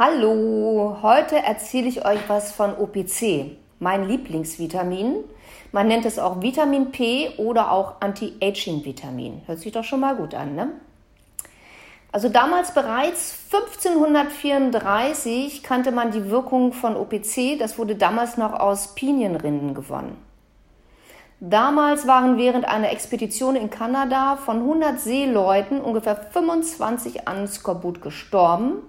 Hallo, heute erzähle ich euch was von OPC, mein Lieblingsvitamin. Man nennt es auch Vitamin P oder auch Anti-Aging-Vitamin. Hört sich doch schon mal gut an, ne? Also damals bereits 1534 kannte man die Wirkung von OPC. Das wurde damals noch aus Pinienrinden gewonnen. Damals waren während einer Expedition in Kanada von 100 Seeleuten ungefähr 25 an Skorbut gestorben.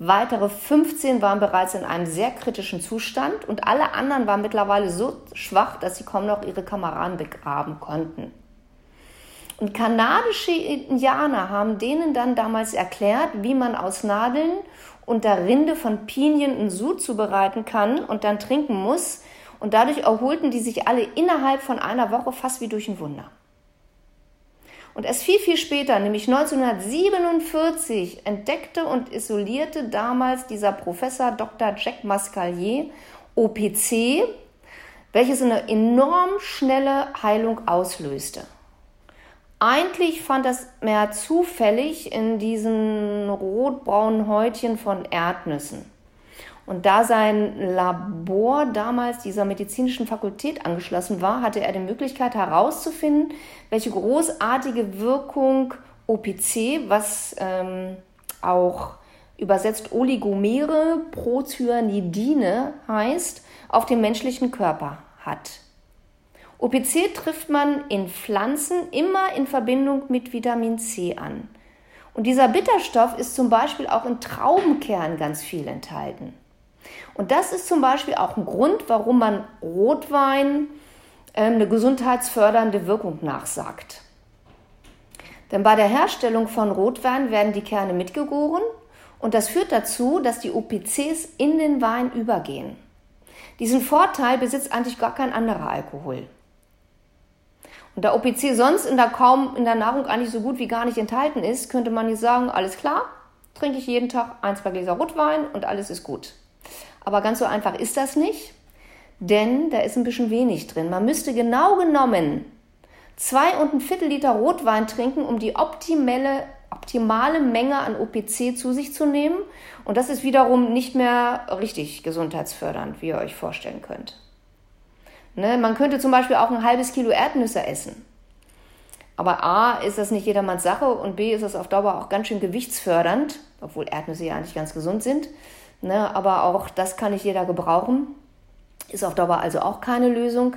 Weitere 15 waren bereits in einem sehr kritischen Zustand und alle anderen waren mittlerweile so schwach, dass sie kaum noch ihre Kameraden begraben konnten. Und kanadische Indianer haben denen dann damals erklärt, wie man aus Nadeln und der Rinde von Pinien einen Sud zubereiten kann und dann trinken muss. Und dadurch erholten die sich alle innerhalb von einer Woche fast wie durch ein Wunder. Und erst viel, viel später, nämlich 1947, entdeckte und isolierte damals dieser Professor Dr. Jack Mascalier OPC, welches eine enorm schnelle Heilung auslöste. Eigentlich fand das mehr zufällig in diesen rotbraunen Häutchen von Erdnüssen. Und da sein Labor damals dieser medizinischen Fakultät angeschlossen war, hatte er die Möglichkeit herauszufinden, welche großartige Wirkung OPC, was ähm, auch übersetzt Oligomere Procyanidine heißt, auf den menschlichen Körper hat. OPC trifft man in Pflanzen immer in Verbindung mit Vitamin C an. Und dieser Bitterstoff ist zum Beispiel auch in Traubenkern ganz viel enthalten. Und das ist zum Beispiel auch ein Grund, warum man Rotwein ähm, eine gesundheitsfördernde Wirkung nachsagt. Denn bei der Herstellung von Rotwein werden die Kerne mitgegoren und das führt dazu, dass die OPCs in den Wein übergehen. Diesen Vorteil besitzt eigentlich gar kein anderer Alkohol. Und da OPC sonst in der, kaum in der Nahrung eigentlich so gut wie gar nicht enthalten ist, könnte man nicht sagen, alles klar, trinke ich jeden Tag ein, zwei Gläser Rotwein und alles ist gut. Aber ganz so einfach ist das nicht, denn da ist ein bisschen wenig drin. Man müsste genau genommen zwei und ein Viertel Liter Rotwein trinken, um die optimale, optimale Menge an OPC zu sich zu nehmen. Und das ist wiederum nicht mehr richtig gesundheitsfördernd, wie ihr euch vorstellen könnt. Ne? Man könnte zum Beispiel auch ein halbes Kilo Erdnüsse essen. Aber A ist das nicht jedermanns Sache und B ist das auf Dauer auch ganz schön gewichtsfördernd, obwohl Erdnüsse ja eigentlich ganz gesund sind. Ne, aber auch das kann nicht jeder gebrauchen. Ist auf Dauer also auch keine Lösung.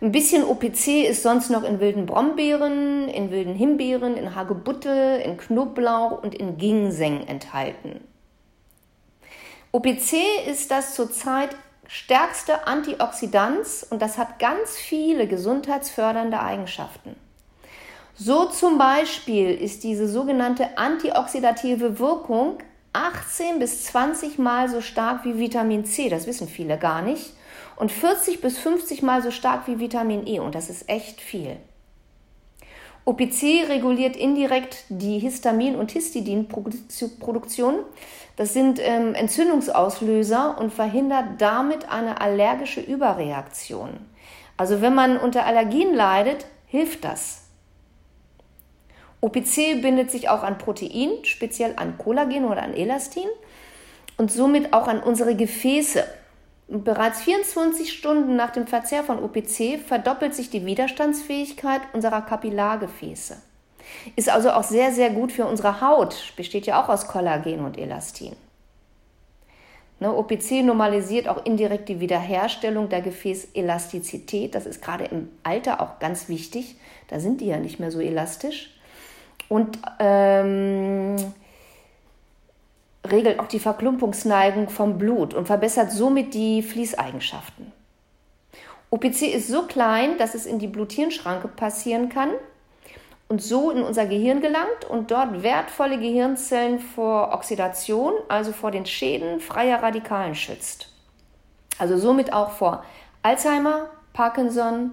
Ein bisschen OPC ist sonst noch in wilden Brombeeren, in wilden Himbeeren, in Hagebutte, in Knoblauch und in Ginseng enthalten. OPC ist das zurzeit stärkste Antioxidant und das hat ganz viele gesundheitsfördernde Eigenschaften. So zum Beispiel ist diese sogenannte antioxidative Wirkung 18 bis 20 Mal so stark wie Vitamin C, das wissen viele gar nicht, und 40 bis 50 Mal so stark wie Vitamin E und das ist echt viel. OPC reguliert indirekt die Histamin- und Histidinproduktion. Das sind ähm, Entzündungsauslöser und verhindert damit eine allergische Überreaktion. Also wenn man unter Allergien leidet, hilft das. OPC bindet sich auch an Protein, speziell an Kollagen oder an Elastin und somit auch an unsere Gefäße. Und bereits 24 Stunden nach dem Verzehr von OPC verdoppelt sich die Widerstandsfähigkeit unserer Kapillargefäße. Ist also auch sehr, sehr gut für unsere Haut, besteht ja auch aus Kollagen und Elastin. Ne, OPC normalisiert auch indirekt die Wiederherstellung der Gefäßelastizität. Das ist gerade im Alter auch ganz wichtig. Da sind die ja nicht mehr so elastisch und ähm, regelt auch die Verklumpungsneigung vom Blut und verbessert somit die Fließeigenschaften. OPC ist so klein, dass es in die Bluthirnschranke passieren kann und so in unser Gehirn gelangt und dort wertvolle Gehirnzellen vor Oxidation, also vor den Schäden freier Radikalen schützt. Also somit auch vor Alzheimer, Parkinson,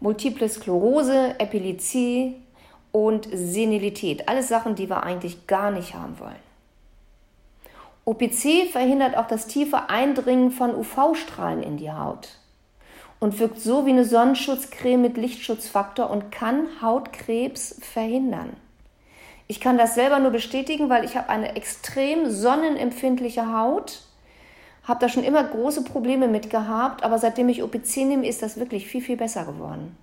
Multiple Sklerose, Epilepsie, und Senilität. Alles Sachen, die wir eigentlich gar nicht haben wollen. OPC verhindert auch das tiefe Eindringen von UV-Strahlen in die Haut und wirkt so wie eine Sonnenschutzcreme mit Lichtschutzfaktor und kann Hautkrebs verhindern. Ich kann das selber nur bestätigen, weil ich habe eine extrem sonnenempfindliche Haut, habe da schon immer große Probleme mit gehabt, aber seitdem ich OPC nehme, ist das wirklich viel, viel besser geworden.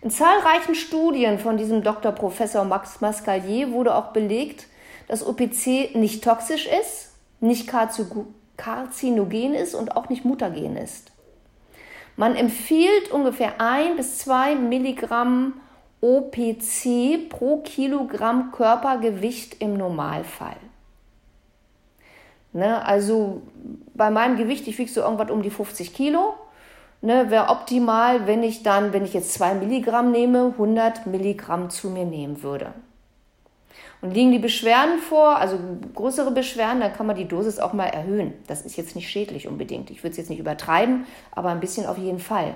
In zahlreichen Studien von diesem Dr. Professor Max Mascalier wurde auch belegt, dass OPC nicht toxisch ist, nicht karzinogen ist und auch nicht mutagen ist. Man empfiehlt ungefähr ein bis zwei Milligramm OPC pro Kilogramm Körpergewicht im Normalfall. Ne, also bei meinem Gewicht, ich wiege so irgendwas um die 50 Kilo, ne, wäre optimal, wenn ich dann, wenn ich jetzt 2 Milligramm nehme, 100 Milligramm zu mir nehmen würde. Und liegen die Beschwerden vor, also größere Beschwerden, dann kann man die Dosis auch mal erhöhen. Das ist jetzt nicht schädlich unbedingt. Ich würde es jetzt nicht übertreiben, aber ein bisschen auf jeden Fall.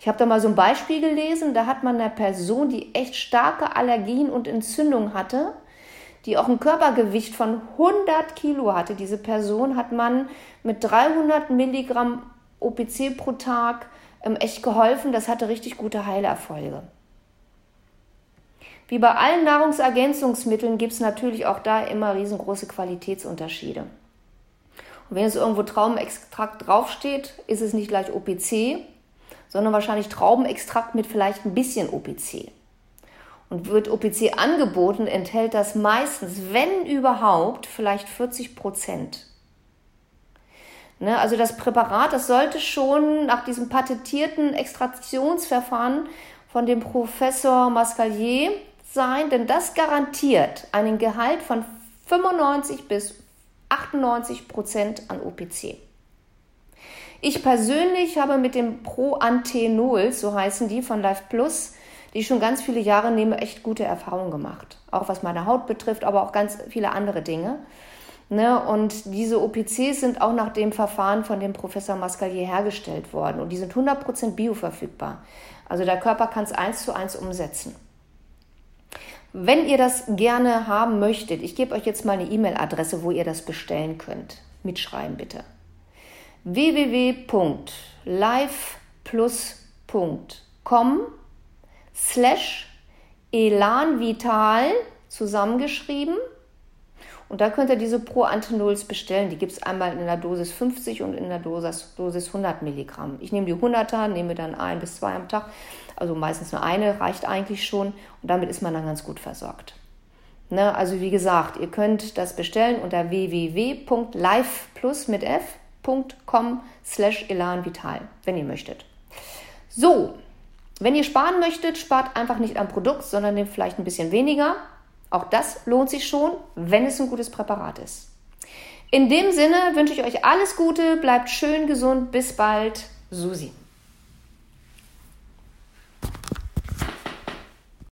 Ich habe da mal so ein Beispiel gelesen, da hat man einer Person, die echt starke Allergien und Entzündungen hatte, die auch ein Körpergewicht von 100 Kilo hatte. Diese Person hat man mit 300 Milligramm OPC pro Tag ähm, echt geholfen. Das hatte richtig gute Heilerfolge. Wie bei allen Nahrungsergänzungsmitteln gibt es natürlich auch da immer riesengroße Qualitätsunterschiede. Und wenn es irgendwo Traubenextrakt draufsteht, ist es nicht gleich OPC, sondern wahrscheinlich Traubenextrakt mit vielleicht ein bisschen OPC. Und wird OPC angeboten, enthält das meistens, wenn überhaupt, vielleicht 40 Prozent. Ne, also das Präparat, das sollte schon nach diesem patentierten Extraktionsverfahren von dem Professor Mascalier sein, denn das garantiert einen Gehalt von 95 bis 98 Prozent an OPC. Ich persönlich habe mit dem Proantenol, so heißen die von Life Plus, die ich schon ganz viele Jahre nehme, echt gute Erfahrungen gemacht. Auch was meine Haut betrifft, aber auch ganz viele andere Dinge. Ne? Und diese OPCs sind auch nach dem Verfahren von dem Professor Mascalier hergestellt worden und die sind 100% bioverfügbar. Also der Körper kann es eins zu eins umsetzen. Wenn ihr das gerne haben möchtet, ich gebe euch jetzt mal eine E-Mail-Adresse, wo ihr das bestellen könnt. Mitschreiben bitte. www.liveplus.com slash elanvital zusammengeschrieben. Und da könnt ihr diese Pro-Antenols bestellen. Die gibt es einmal in der Dosis 50 und in der Dosis, Dosis 100 Milligramm. Ich nehme die 100er, nehme dann ein bis zwei am Tag also meistens nur eine reicht eigentlich schon und damit ist man dann ganz gut versorgt. Ne, also wie gesagt, ihr könnt das bestellen unter www.liveplus mit f.com slash elanvital, wenn ihr möchtet. So, wenn ihr sparen möchtet, spart einfach nicht am Produkt, sondern nehmt vielleicht ein bisschen weniger. Auch das lohnt sich schon, wenn es ein gutes Präparat ist. In dem Sinne wünsche ich euch alles Gute, bleibt schön gesund, bis bald, Susi.